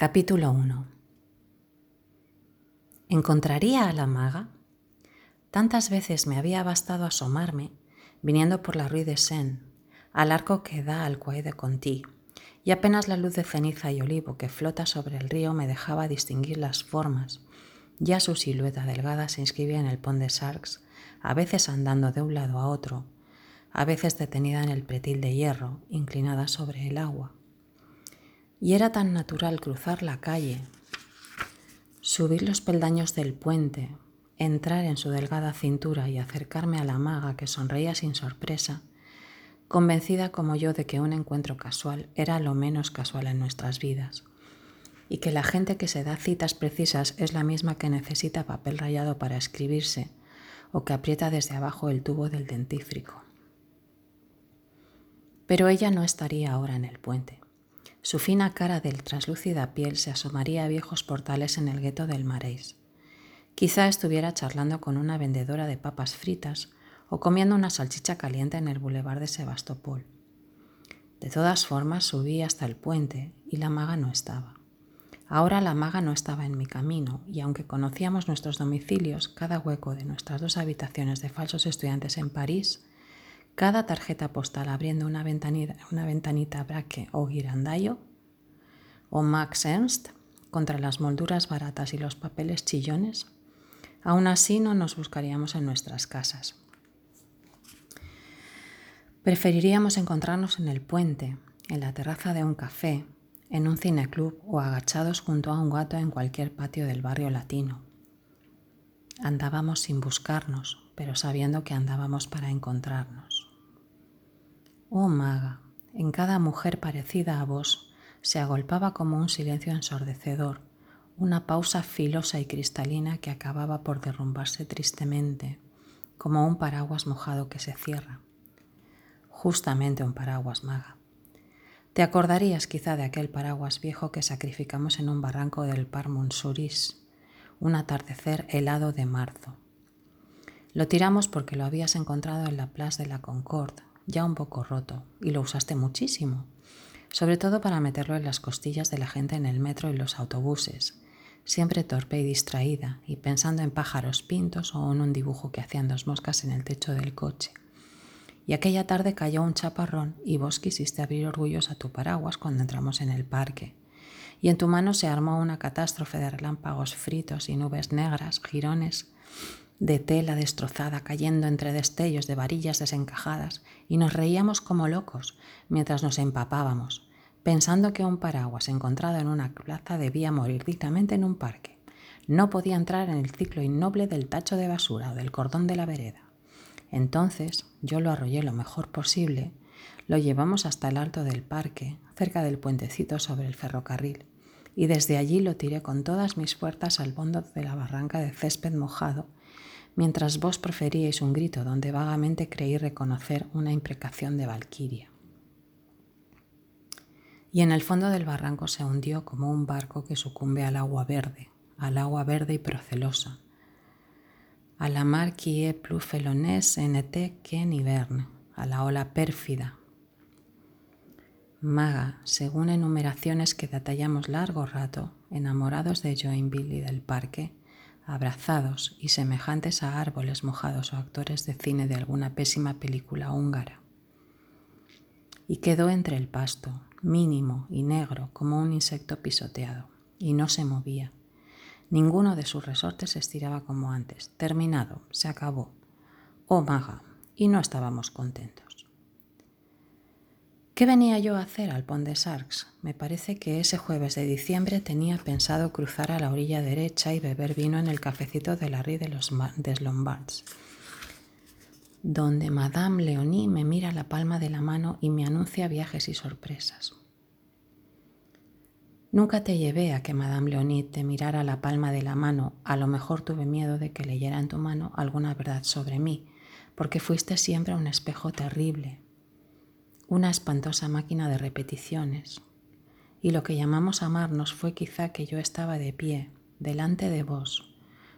Capítulo 1 ¿Encontraría a la maga? Tantas veces me había bastado asomarme, viniendo por la Rue de Seine, al arco que da al Quai de Conti, y apenas la luz de ceniza y olivo que flota sobre el río me dejaba distinguir las formas. Ya su silueta delgada se inscribía en el Pont de Sarks, a veces andando de un lado a otro, a veces detenida en el pretil de hierro, inclinada sobre el agua y era tan natural cruzar la calle, subir los peldaños del puente, entrar en su delgada cintura y acercarme a la maga que sonreía sin sorpresa, convencida como yo de que un encuentro casual era lo menos casual en nuestras vidas, y que la gente que se da citas precisas es la misma que necesita papel rayado para escribirse o que aprieta desde abajo el tubo del dentífrico. Pero ella no estaría ahora en el puente. Su fina cara del translúcida piel se asomaría a viejos portales en el gueto del Marais. Quizá estuviera charlando con una vendedora de papas fritas o comiendo una salchicha caliente en el bulevar de Sebastopol. De todas formas, subí hasta el puente y la maga no estaba. Ahora la maga no estaba en mi camino y aunque conocíamos nuestros domicilios, cada hueco de nuestras dos habitaciones de falsos estudiantes en París, cada tarjeta postal abriendo una ventanita, una ventanita braque o girandayo, o Max Ernst contra las molduras baratas y los papeles chillones, aún así no nos buscaríamos en nuestras casas. Preferiríamos encontrarnos en el puente, en la terraza de un café, en un cineclub o agachados junto a un gato en cualquier patio del barrio latino. Andábamos sin buscarnos, pero sabiendo que andábamos para encontrarnos. Oh maga, en cada mujer parecida a vos se agolpaba como un silencio ensordecedor, una pausa filosa y cristalina que acababa por derrumbarse tristemente, como un paraguas mojado que se cierra. Justamente un paraguas maga. Te acordarías quizá de aquel paraguas viejo que sacrificamos en un barranco del Par Monsuris, un atardecer helado de marzo. Lo tiramos porque lo habías encontrado en la Place de la Concorde, ya un poco roto, y lo usaste muchísimo, sobre todo para meterlo en las costillas de la gente en el metro y los autobuses, siempre torpe y distraída, y pensando en pájaros pintos o en un dibujo que hacían dos moscas en el techo del coche. Y aquella tarde cayó un chaparrón y vos quisiste abrir orgullosa tu paraguas cuando entramos en el parque. Y en tu mano se armó una catástrofe de relámpagos fritos y nubes negras, girones, de tela destrozada cayendo entre destellos de varillas desencajadas y nos reíamos como locos mientras nos empapábamos, pensando que un paraguas encontrado en una plaza debía morir dignamente en un parque. No podía entrar en el ciclo innoble del tacho de basura o del cordón de la vereda. Entonces yo lo arrollé lo mejor posible, lo llevamos hasta el alto del parque, cerca del puentecito sobre el ferrocarril, y desde allí lo tiré con todas mis fuerzas al fondo de la barranca de césped mojado mientras vos preferíais un grito donde vagamente creí reconocer una imprecación de Valquiria. Y en el fondo del barranco se hundió como un barco que sucumbe al agua verde, al agua verde y procelosa, a la mar qui est plus felonés en été qu'en a la ola pérfida. Maga, según enumeraciones que detallamos largo rato, enamorados de Joinville y del parque, abrazados y semejantes a árboles mojados o actores de cine de alguna pésima película húngara. Y quedó entre el pasto, mínimo y negro como un insecto pisoteado, y no se movía. Ninguno de sus resortes se estiraba como antes. Terminado, se acabó. Oh maga, y no estábamos contentos. ¿Qué venía yo a hacer al Pont de Sarks? Me parece que ese jueves de diciembre tenía pensado cruzar a la orilla derecha y beber vino en el cafecito de la Rue de los des Lombards, donde Madame Leonie me mira la palma de la mano y me anuncia viajes y sorpresas. Nunca te llevé a que Madame Leonie te mirara la palma de la mano, a lo mejor tuve miedo de que leyera en tu mano alguna verdad sobre mí, porque fuiste siempre un espejo terrible, una espantosa máquina de repeticiones. Y lo que llamamos amarnos fue quizá que yo estaba de pie, delante de vos,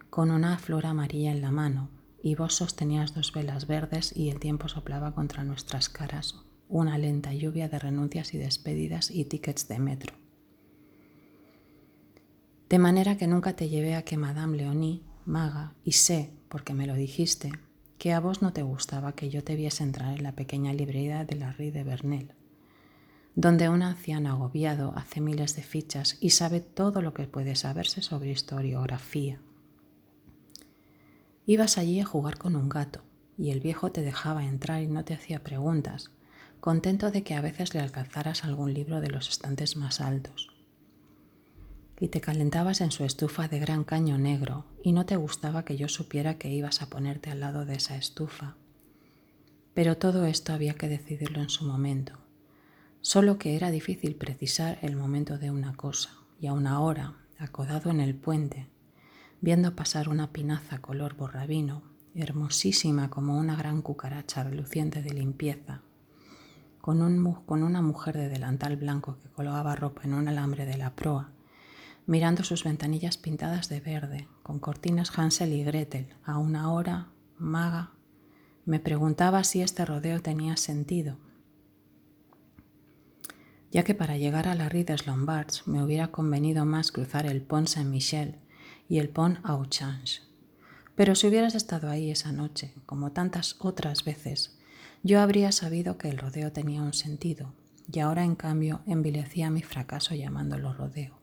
con una flor amarilla en la mano, y vos sostenías dos velas verdes y el tiempo soplaba contra nuestras caras, una lenta lluvia de renuncias y despedidas y tickets de metro. De manera que nunca te llevé a que Madame Leonie, maga, y sé, porque me lo dijiste, que a vos no te gustaba que yo te viese entrar en la pequeña librería de la Rue de Bernel, donde un anciano agobiado hace miles de fichas y sabe todo lo que puede saberse sobre historiografía. Ibas allí a jugar con un gato y el viejo te dejaba entrar y no te hacía preguntas, contento de que a veces le alcanzaras algún libro de los estantes más altos y te calentabas en su estufa de gran caño negro y no te gustaba que yo supiera que ibas a ponerte al lado de esa estufa. Pero todo esto había que decidirlo en su momento, solo que era difícil precisar el momento de una cosa, y a una hora, acodado en el puente, viendo pasar una pinaza color borrabino, hermosísima como una gran cucaracha reluciente de limpieza, con, con una mujer de delantal blanco que colgaba ropa en un alambre de la proa, mirando sus ventanillas pintadas de verde, con cortinas Hansel y Gretel, a una hora, maga, me preguntaba si este rodeo tenía sentido, ya que para llegar a la Rue des Lombards me hubiera convenido más cruzar el Pont Saint-Michel y el Pont Auchange. Pero si hubieras estado ahí esa noche, como tantas otras veces, yo habría sabido que el rodeo tenía un sentido, y ahora en cambio envilecía mi fracaso llamándolo rodeo.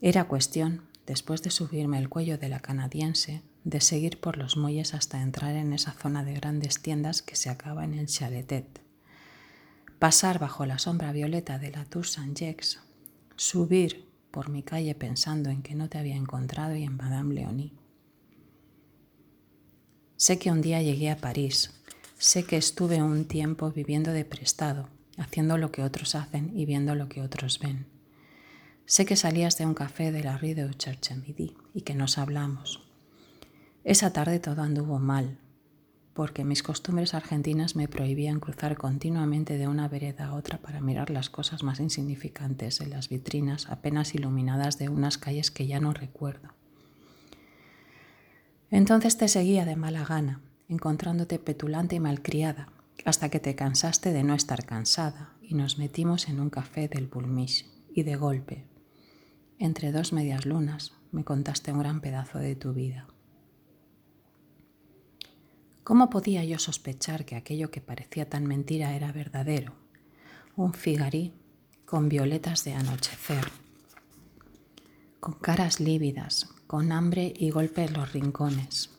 Era cuestión, después de subirme el cuello de la canadiense, de seguir por los muelles hasta entrar en esa zona de grandes tiendas que se acaba en el Chaletet. Pasar bajo la sombra violeta de la Tour Saint-Jex, subir por mi calle pensando en que no te había encontrado y en Madame Leonie. Sé que un día llegué a París, sé que estuve un tiempo viviendo de prestado, haciendo lo que otros hacen y viendo lo que otros ven. Sé que salías de un café de la Rue de Cherche-Midi y que nos hablamos. Esa tarde todo anduvo mal, porque mis costumbres argentinas me prohibían cruzar continuamente de una vereda a otra para mirar las cosas más insignificantes en las vitrinas apenas iluminadas de unas calles que ya no recuerdo. Entonces te seguía de mala gana, encontrándote petulante y malcriada, hasta que te cansaste de no estar cansada y nos metimos en un café del Bulmish y de golpe, entre dos medias lunas me contaste un gran pedazo de tu vida. ¿Cómo podía yo sospechar que aquello que parecía tan mentira era verdadero? Un figarí con violetas de anochecer, con caras lívidas, con hambre y golpe en los rincones.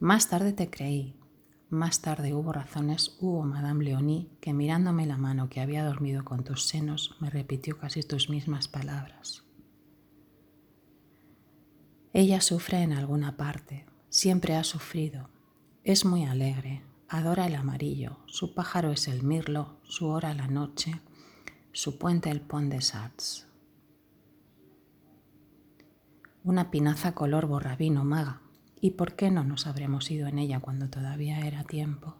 Más tarde te creí, más tarde hubo razones, hubo Madame Leonie, que mirándome la mano que había dormido con tus senos, me repitió casi tus mismas palabras. Ella sufre en alguna parte, siempre ha sufrido. Es muy alegre, adora el amarillo, su pájaro es el mirlo, su hora la noche, su puente el pont de Sarts. Una pinaza color borrabino maga. ¿Y por qué no nos habremos ido en ella cuando todavía era tiempo?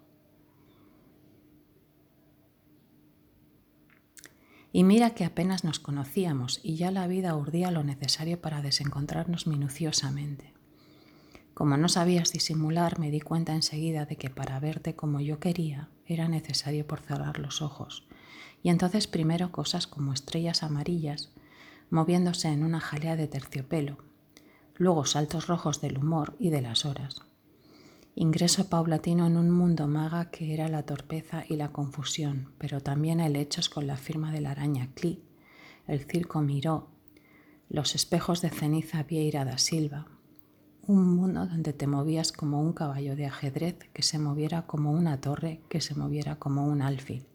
Y mira que apenas nos conocíamos y ya la vida urdía lo necesario para desencontrarnos minuciosamente. Como no sabías disimular, me di cuenta enseguida de que para verte como yo quería era necesario por cerrar los ojos. Y entonces primero cosas como estrellas amarillas moviéndose en una jalea de terciopelo, luego saltos rojos del humor y de las horas ingreso paulatino en un mundo maga que era la torpeza y la confusión, pero también helechos con la firma de la araña Cli, el circo Miró, los espejos de ceniza Vieira da Silva, un mundo donde te movías como un caballo de ajedrez que se moviera como una torre, que se moviera como un alfil.